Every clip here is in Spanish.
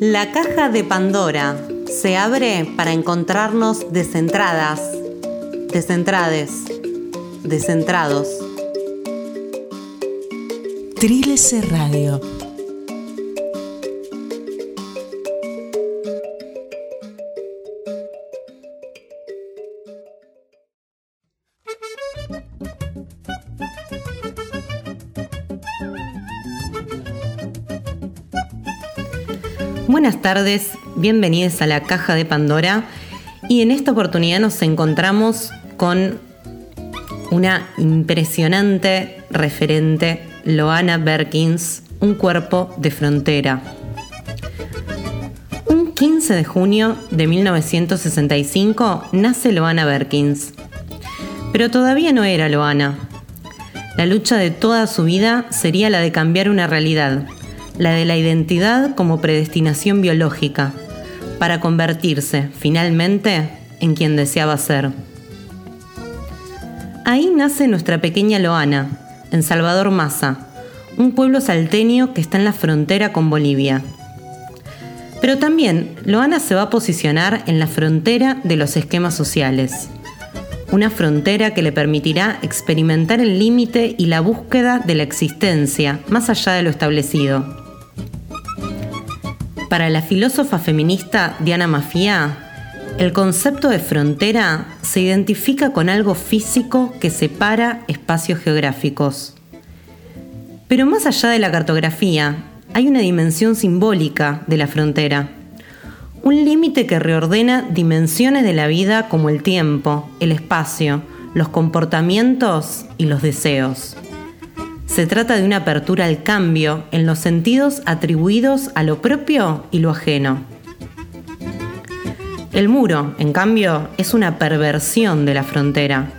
La caja de Pandora se abre para encontrarnos descentradas, descentrades, descentrados. Trilce Radio Buenas tardes, bienvenidos a la Caja de Pandora y en esta oportunidad nos encontramos con una impresionante referente, Loana Berkins, Un cuerpo de frontera. Un 15 de junio de 1965 nace Loana Berkins, pero todavía no era Loana. La lucha de toda su vida sería la de cambiar una realidad, la de la identidad como predestinación biológica, para convertirse, finalmente, en quien deseaba ser. Ahí nace nuestra pequeña Loana, en Salvador Maza, un pueblo salteño que está en la frontera con Bolivia. Pero también Loana se va a posicionar en la frontera de los esquemas sociales, una frontera que le permitirá experimentar el límite y la búsqueda de la existencia más allá de lo establecido. Para la filósofa feminista Diana Mafia, el concepto de frontera se identifica con algo físico que separa espacios geográficos. Pero más allá de la cartografía, hay una dimensión simbólica de la frontera. Un límite que reordena dimensiones de la vida como el tiempo, el espacio, los comportamientos y los deseos. Se trata de una apertura al cambio en los sentidos atribuidos a lo propio y lo ajeno. El muro, en cambio, es una perversión de la frontera,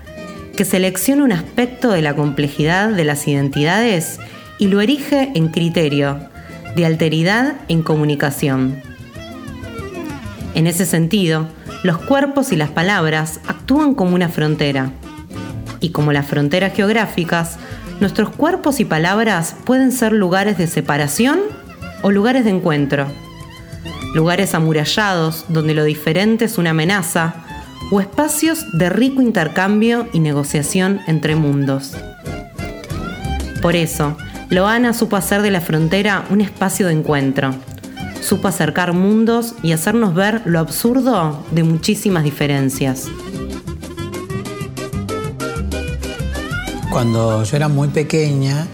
que selecciona un aspecto de la complejidad de las identidades y lo erige en criterio de alteridad en comunicación. En ese sentido, los cuerpos y las palabras actúan como una frontera, y como las fronteras geográficas, nuestros cuerpos y palabras pueden ser lugares de separación o lugares de encuentro. Lugares amurallados donde lo diferente es una amenaza o espacios de rico intercambio y negociación entre mundos. Por eso, Loana supo hacer de la frontera un espacio de encuentro. Supo acercar mundos y hacernos ver lo absurdo de muchísimas diferencias. Cuando yo era muy pequeña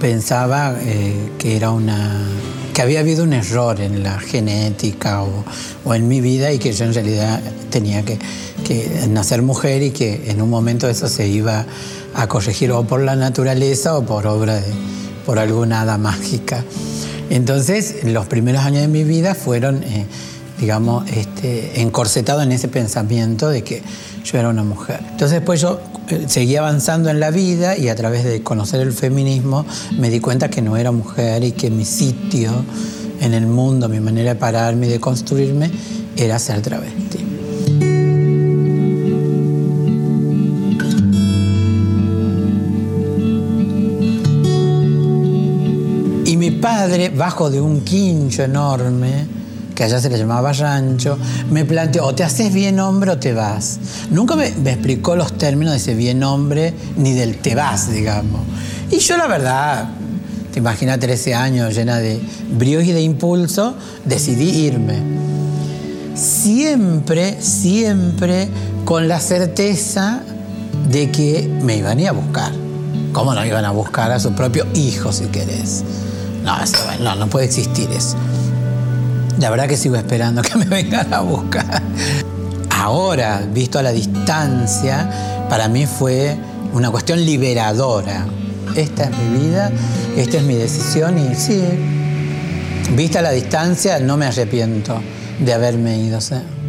pensaba eh, que era una que había habido un error en la genética o, en mi vida y que yo en realidad tenía que, nacer mujer y que en un momento eso se iba a corregir o por la naturaleza o por obra de por alguna hada mágica. Entonces, los primeros años de mi vida fueron, eh, digamos, este, encorsetados en ese pensamiento de que yo era una mujer. Entonces, después yo seguí avanzando en la vida y a través de conocer el feminismo me di cuenta que no era mujer y que mi sitio en el mundo, mi manera de pararme y de construirme era ser travesti. Y mi padre, bajo de un quincho enorme, que allá se le llamaba rancho, me planteó, o te haces bien hombre o te vas. Nunca me, explicó los términos de ese bien hombre ni del te vas, digamos. Y yo la verdad, te imaginas 13 años llena de bríos y de impulso, decidí irme. Siempre, siempre con la certeza de que me iban a ir a buscar. ¿Cómo no iban a buscar a su propio hijo, si querés? No, no, no puede existir eso. La verdad que sigo esperando que me vengan a buscar. Ahora, visto a la distancia, para mí fue una cuestión liberadora. Esta es mi vida, esta es mi decisión y sí, vista a la distancia, no me arrepiento de haberme ido. frontera.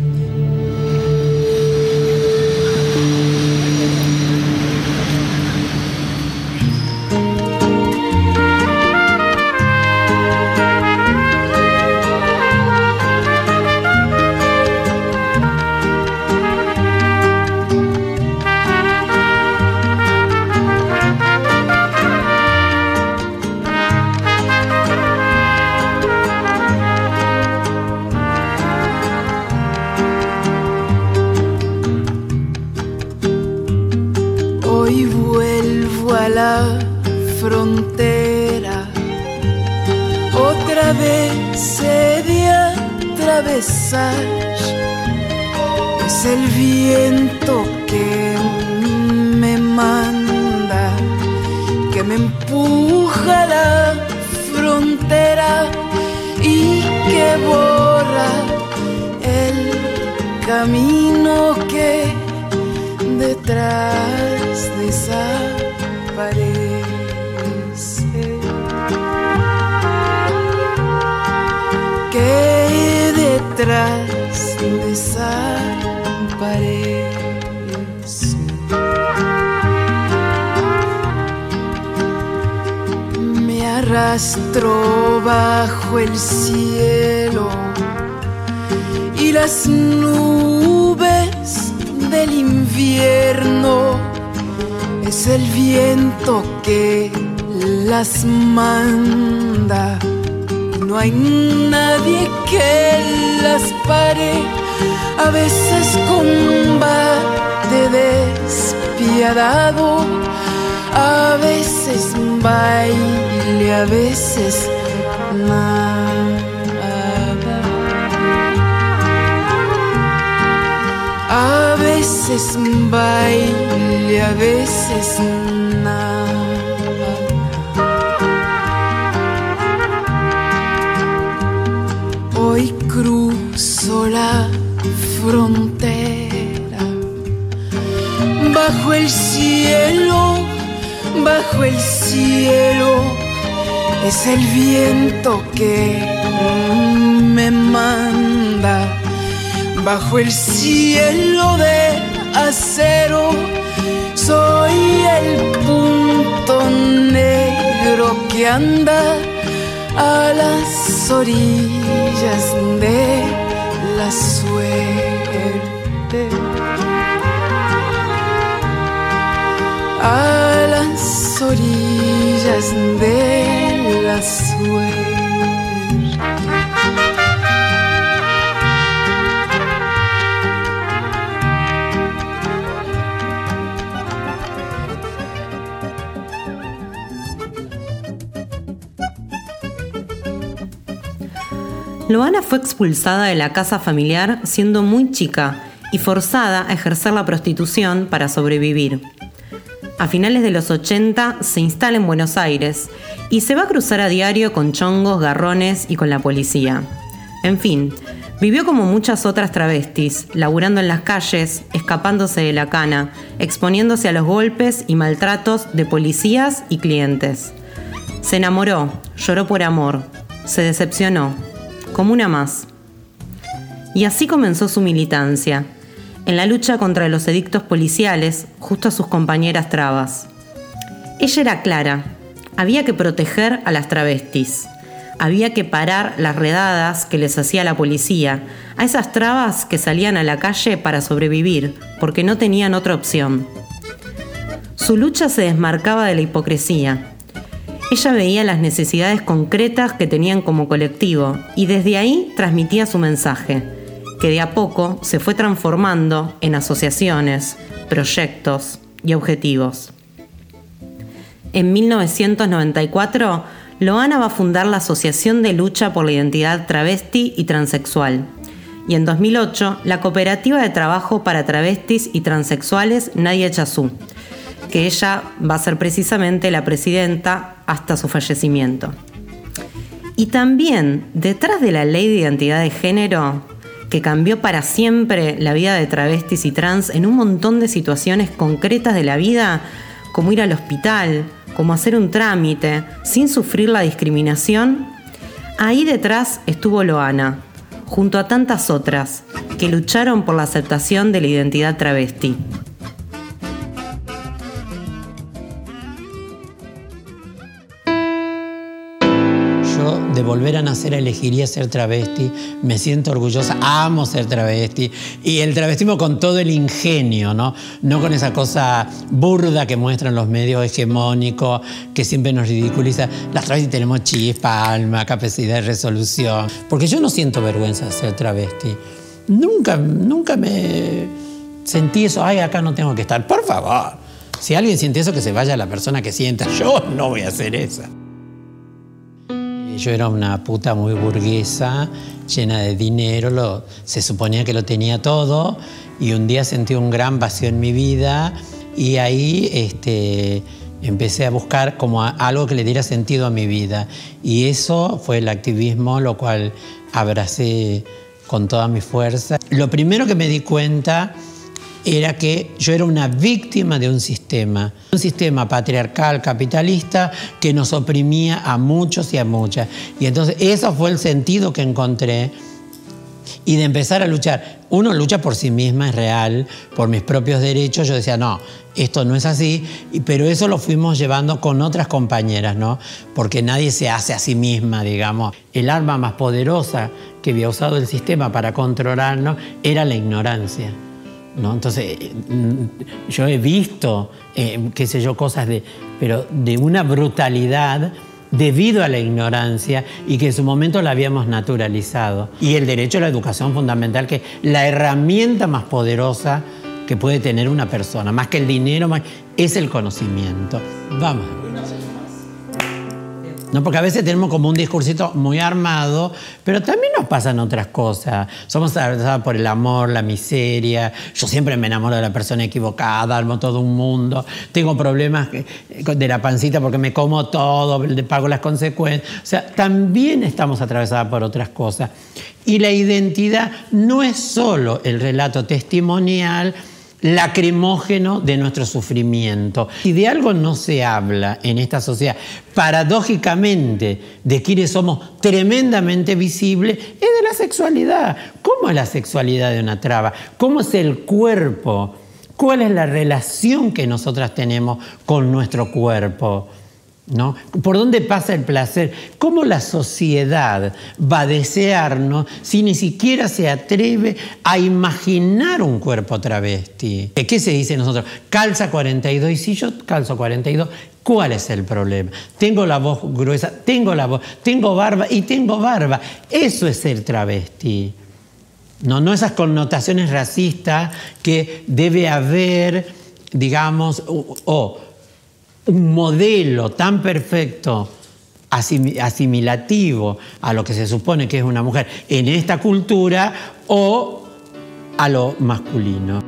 Camino que detrás de esa pared. Que detrás de esa pared. Me arrastro bajo el cielo y las nubes del invierno es el viento que las manda. No hay nadie que las pare, a veces combate despiadado, a veces baile, a veces nada. Veces baile, a veces nada. Hoy cruzo la frontera bajo el cielo, bajo el cielo es el viento que me manda bajo el cielo de acero. Soy el punto negro que anda a las orillas de la suerte. A las orillas de la suerte. Loana fue expulsada de la casa familiar siendo muy chica y forzada a ejercer la prostitución para sobrevivir. A finales de los 80 se instala en Buenos Aires y se va a cruzar a diario con chongos, garrones y con la policía. En fin, vivió como muchas otras travestis, laburando en las calles, escapándose de la cana, exponiéndose a los golpes y maltratos de policías y clientes. Se enamoró, lloró por amor, se decepcionó, como una más. Y así comenzó su militancia, en la lucha contra los edictos policiales, justo a sus compañeras trabas. Ella era clara, había que proteger a las travestis, había que parar las redadas que les hacía la policía, a esas trabas que salían a la calle para sobrevivir, porque no tenían otra opción. Su lucha se desmarcaba de la hipocresía, ella veía las necesidades concretas que tenían como colectivo y desde ahí transmitía su mensaje, que de a poco se fue transformando en asociaciones, proyectos y objetivos. En 1994, Loana va a fundar la Asociación de Lucha por la Identidad Travesti y Transexual. Y en 2008, la Cooperativa de Trabajo para Travestis y Transexuales Nadia Chazú, que ella va a ser precisamente la presidenta hasta su fallecimiento. Y también detrás de la ley de identidad de género, que cambió para siempre la vida de travestis y trans en un montón de situaciones concretas de la vida, como ir al hospital, como hacer un trámite, sin sufrir la discriminación, ahí detrás estuvo Loana, junto a tantas otras, que lucharon por la aceptación de la identidad travesti. Volver a nacer elegiría ser travesti, me siento orgullosa, amo ser travesti y el travestismo con todo el ingenio, ¿no? No con esa cosa burda que muestran los medios hegemónicos que siempre nos ridiculiza. Las travestis tenemos chispa, alma, capacidad de resolución, porque yo no siento vergüenza de ser travesti. Nunca, nunca me sentí eso, ay, acá no tengo que estar, por favor. Si alguien siente eso, que se vaya la persona que sienta. Yo no voy a hacer eso. Yo era una puta muy burguesa, llena de dinero, se suponía que lo tenía todo y un día sentí un gran vacío en mi vida y ahí este, empecé a buscar como algo que le diera sentido a mi vida. Y eso fue el activismo, lo cual abracé con toda mi fuerza. Lo primero que me di cuenta era que yo era una víctima de un sistema, un sistema patriarcal, capitalista, que nos oprimía a muchos y a muchas. Y entonces eso fue el sentido que encontré y de empezar a luchar. Uno lucha por sí misma, es real, por mis propios derechos. Yo decía, no, esto no es así, pero eso lo fuimos llevando con otras compañeras, ¿no? Porque nadie se hace a sí misma, digamos. El arma más poderosa que había usado el sistema para controlarnos era la ignorancia. ¿No? Entonces, mm, yo he visto, eh, qué sé yo, cosas de, pero de una brutalidad debido a la ignorancia y que en su momento la habíamos naturalizado. Y el derecho a la educación fundamental, que es la herramienta más poderosa que puede tener una persona, más que el dinero, es el conocimiento. Vamos. ¿No? Porque a veces tenemos como un discursito muy armado, pero también nos pasan otras cosas. Somos atravesados por el amor, la miseria. Yo siempre me enamoro de la persona equivocada, armo todo un mundo. Tengo problemas de la pancita porque me como todo, pago las consecuencias. O sea, también estamos atravesados por otras cosas. Y la identidad no es solo el relato testimonial, lacrimógeno de nuestro sufrimiento. Si de algo no se habla en esta sociedad, paradójicamente, de quienes somos tremendamente visibles, es de la sexualidad. ¿Cómo es la sexualidad de una traba? ¿Cómo es el cuerpo? ¿Cuál es la relación que nosotras tenemos con nuestro cuerpo? ¿No? ¿Por dónde pasa el placer? ¿Cómo la sociedad va a desearnos si ni siquiera se atreve a imaginar un cuerpo travesti? ¿Qué se dice nosotros? Calza 42 y si yo calzo 42, ¿cuál es el problema? Tengo la voz gruesa, tengo la voz, tengo barba y tengo barba. Eso es ser travesti. No, no esas connotaciones racistas que debe haber, digamos, o un modelo tan perfecto, asimilativo a lo que se supone que es una mujer en esta cultura o a lo masculino.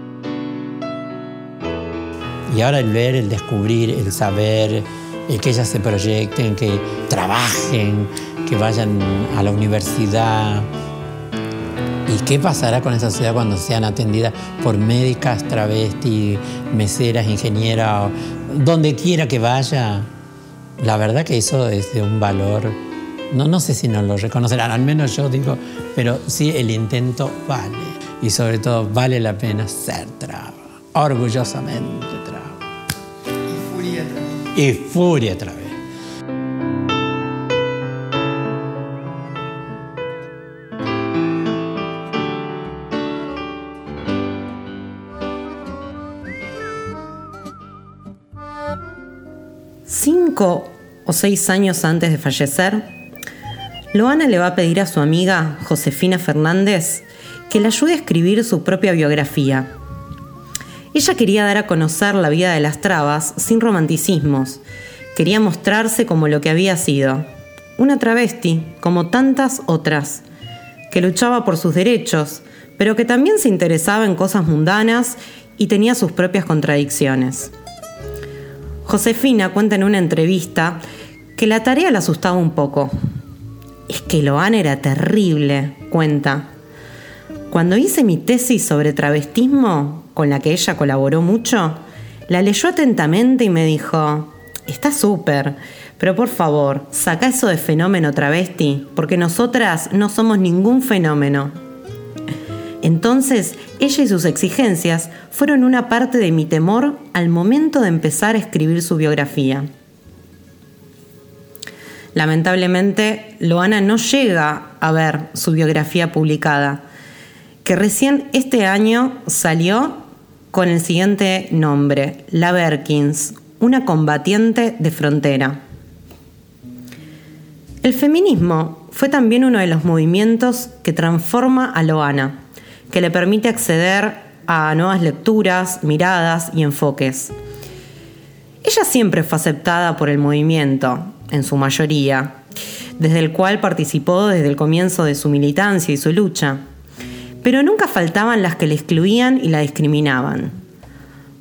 Y ahora el ver, el descubrir, el saber, el que ellas se proyecten, que trabajen, que vayan a la universidad. ¿Y qué pasará con esa sociedad cuando sean atendidas por médicas, travestis, meseras, ingenieras donde quiera que vaya, la verdad que eso es de un valor, no, no sé si nos lo reconocerán, al menos yo digo, pero sí el intento vale. Y sobre todo vale la pena ser traba, orgullosamente traba. Y furia traba. Y furia traba. Cinco o seis años antes de fallecer, Loana le va a pedir a su amiga Josefina Fernández que le ayude a escribir su propia biografía. Ella quería dar a conocer la vida de las trabas sin romanticismos. Quería mostrarse como lo que había sido. Una travesti, como tantas otras, que luchaba por sus derechos, pero que también se interesaba en cosas mundanas y tenía sus propias contradicciones. Josefina cuenta en una entrevista que la tarea la asustaba un poco. Es que Loan era terrible, cuenta. Cuando hice mi tesis sobre travestismo, con la que ella colaboró mucho, la leyó atentamente y me dijo, está súper, pero por favor, saca eso de fenómeno travesti, porque nosotras no somos ningún fenómeno. Entonces, ella y sus exigencias fueron una parte de mi temor al momento de empezar a escribir su biografía. Lamentablemente, Loana no llega a ver su biografía publicada, que recién este año salió con el siguiente nombre, La Berkins, una combatiente de frontera. El feminismo fue también uno de los movimientos que transforma a Loana que le permite acceder a nuevas lecturas, miradas y enfoques. Ella siempre fue aceptada por el movimiento, en su mayoría, desde el cual participó desde el comienzo de su militancia y su lucha. Pero nunca faltaban las que le excluían y la discriminaban.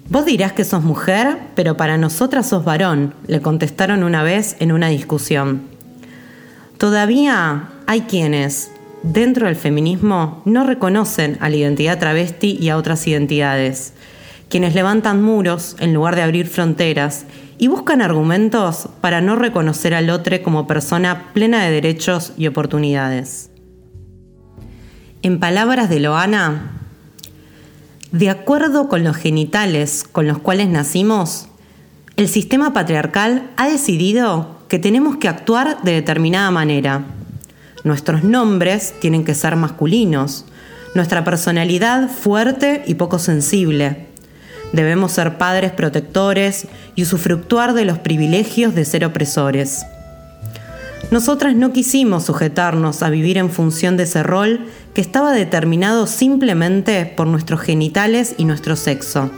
Vos dirás que sos mujer, pero para nosotras sos varón, le contestaron una vez en una discusión. Todavía hay quienes, dentro del feminismo, no reconocen a la identidad travesti y a otras identidades, quienes levantan muros en lugar de abrir fronteras y buscan argumentos para no reconocer al otro como persona plena de derechos y oportunidades. En palabras de Loana, de acuerdo con los genitales con los cuales nacimos, el sistema patriarcal ha decidido que tenemos que actuar de determinada manera. Nuestros nombres tienen que ser masculinos, nuestra personalidad fuerte y poco sensible. Debemos ser padres protectores y usufructuar de los privilegios de ser opresores. Nosotras no quisimos sujetarnos a vivir en función de ese rol que estaba determinado simplemente por nuestros genitales y nuestro sexo.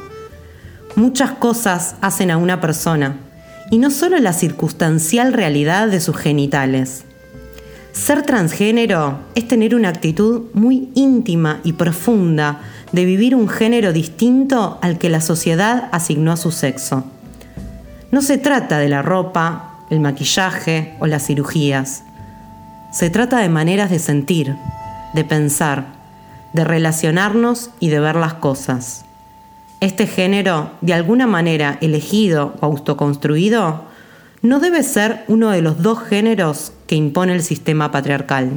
Muchas cosas hacen a una persona, y no solo la circunstancial realidad de sus genitales. Ser transgénero es tener una actitud muy íntima y profunda de vivir un género distinto al que la sociedad asignó a su sexo. No se trata de la ropa, el maquillaje o las cirugías. Se trata de maneras de sentir, de pensar, de relacionarnos y de ver las cosas. Este género, de alguna manera elegido o autoconstruido, no debe ser uno de los dos géneros que impone el sistema patriarcal.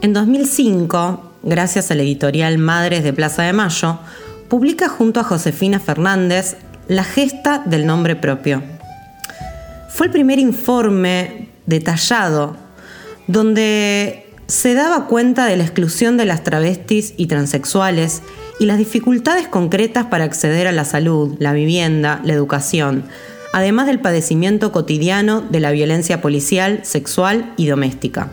En 2005, gracias a la editorial Madres de Plaza de Mayo, publica junto a Josefina Fernández La gesta del nombre propio, fue el primer informe detallado donde se daba cuenta de la exclusión de las travestis y transexuales y las dificultades concretas para acceder a la salud, la vivienda, la educación, además del padecimiento cotidiano de la violencia policial, sexual y doméstica.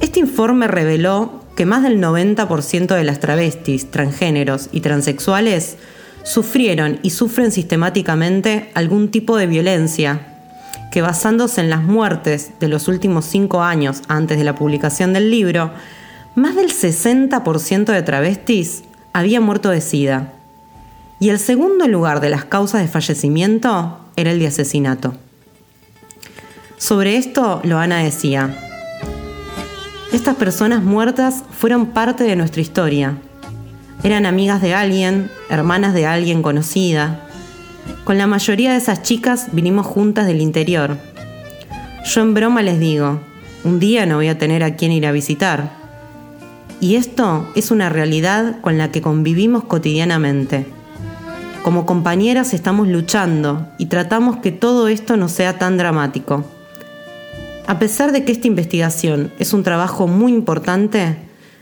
Este informe reveló que más del 90% de las travestis, transgéneros y transexuales sufrieron y sufren sistemáticamente algún tipo de violencia que basándose en las muertes de los últimos cinco años antes de la publicación del libro, más del 60% de travestis había muerto de SIDA. Y el segundo lugar de las causas de fallecimiento era el de asesinato. Sobre esto, Loana decía, estas personas muertas fueron parte de nuestra historia. Eran amigas de alguien, hermanas de alguien conocida, con la mayoría de esas chicas vinimos juntas del interior. Yo en broma les digo, un día no voy a tener a quien ir a visitar. Y esto es una realidad con la que convivimos cotidianamente. Como compañeras estamos luchando y tratamos que todo esto no sea tan dramático. A pesar de que esta investigación es un trabajo muy importante,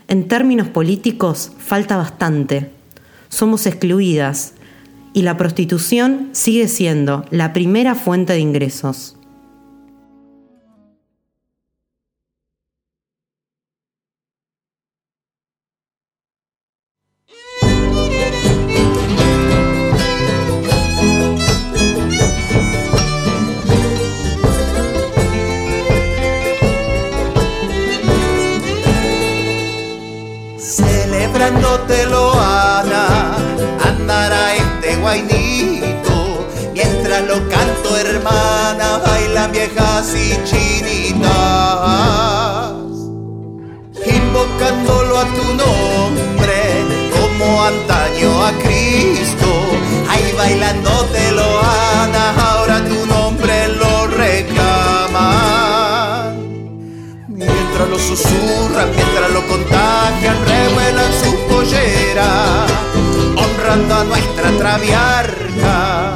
en términos políticos falta bastante. Somos excluidas, y la prostitución sigue siendo la primera fuente de ingresos. Mientras lo contagian, revuelan su pollera honrando a nuestra traviarca.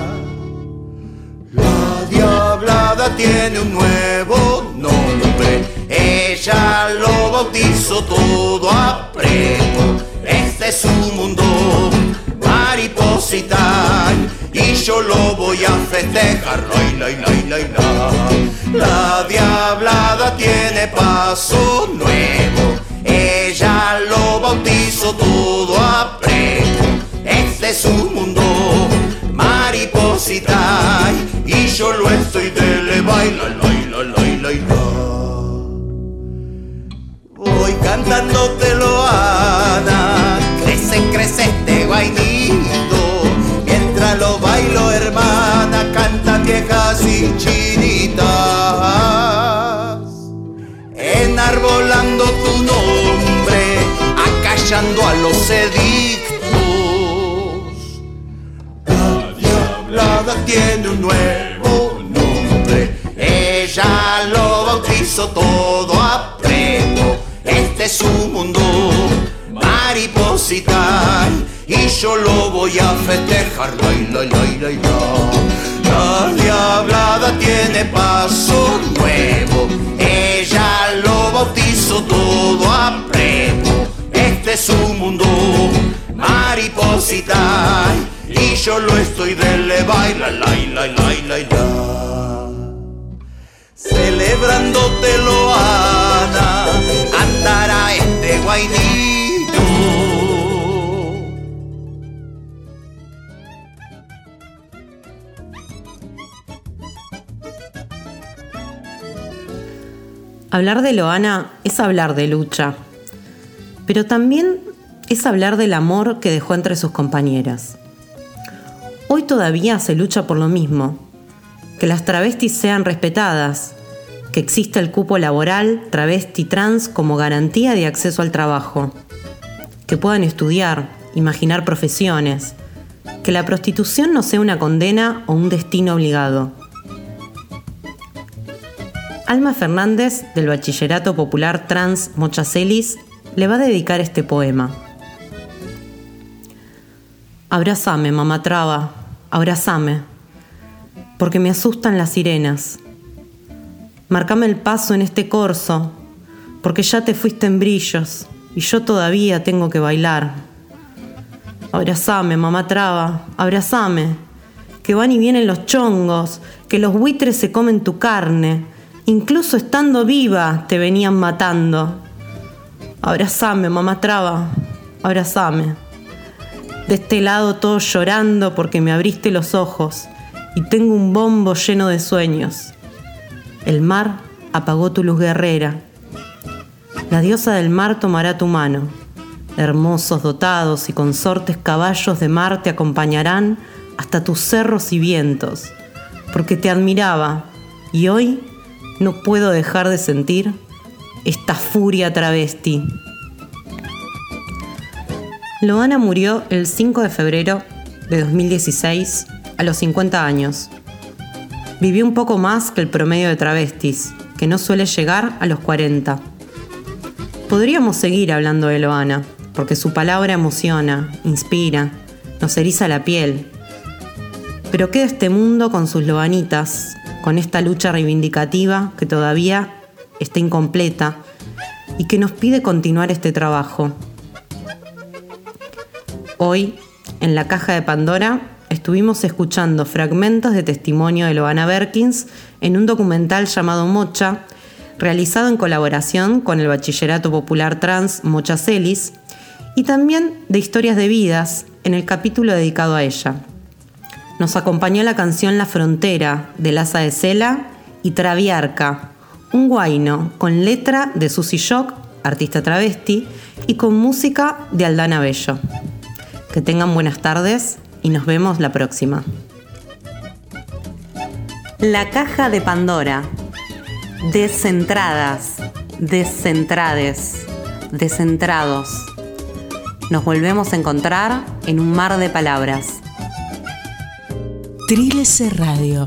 La diablada tiene un nuevo nombre, ella lo bautizó todo a Este es su mundo, mariposita, y yo lo voy a festejar. La, la, la, la. Diablada tiene paso nuevo, ella lo bautizó todo a este es su mundo, mariposita. Y yo lo estoy de baila, la, la, la, la, Voy cantándote viejas y chinitas, enarbolando tu nombre, acallando a los edictos tiene un nuevo nombre. Ella lo bautizó todo a prepo. Este es su mundo mariposita y yo lo voy a festejar. La, la, diablada tiene paso nuevo. Ella lo bautizó todo a prepo. Este es su mundo mariposita y yo lo estoy de le baila, la, la, la, la. Celebrándote lo Ana, andará este guainito. Hablar de Loana es hablar de lucha, pero también es hablar del amor que dejó entre sus compañeras. Hoy todavía se lucha por lo mismo, que las travestis sean respetadas, que exista el cupo laboral travesti trans como garantía de acceso al trabajo, que puedan estudiar, imaginar profesiones, que la prostitución no sea una condena o un destino obligado. Alma Fernández, del Bachillerato Popular Trans Mochacelis, le va a dedicar este poema. Abrázame, mamá traba, Abrazame, porque me asustan las sirenas. Marcame el paso en este corso, porque ya te fuiste en brillos y yo todavía tengo que bailar. Abrazame, mamá traba, abrazame, que van y vienen los chongos, que los buitres se comen tu carne, incluso estando viva te venían matando. Abrazame, mamá traba, abrazame. De este lado todo llorando porque me abriste los ojos y tengo un bombo lleno de sueños. El mar apagó tu luz guerrera. La diosa del mar tomará tu mano. Hermosos dotados y consortes caballos de mar te acompañarán hasta tus cerros y vientos, porque te admiraba y hoy no puedo dejar de sentir esta furia travesti. Loana murió el 5 de febrero de 2016 a los 50 años. Vivió un poco más que el promedio de travestis, que no suele llegar a los 40. Podríamos seguir hablando de Loana, porque su palabra emociona, inspira, nos eriza la piel. Pero queda este mundo con sus loanitas, con esta lucha reivindicativa que todavía está incompleta y que nos pide continuar este trabajo. Hoy, en la caja de Pandora, estuvimos escuchando fragmentos de testimonio de Loana Berkins en un documental llamado Mocha, realizado en colaboración con el Bachillerato Popular Trans Mocha Celis, y también de historias de vidas en el capítulo dedicado a ella. Nos acompañó la canción La Frontera de Laza de Cela y Traviarca, un guaino con letra de Susy Shock, artista travesti, y con música de Aldana Bello. Que tengan buenas tardes y nos vemos la próxima. La caja de Pandora. Descentradas, descentrades, descentrados. Nos volvemos a encontrar en un mar de palabras. Trilce Radio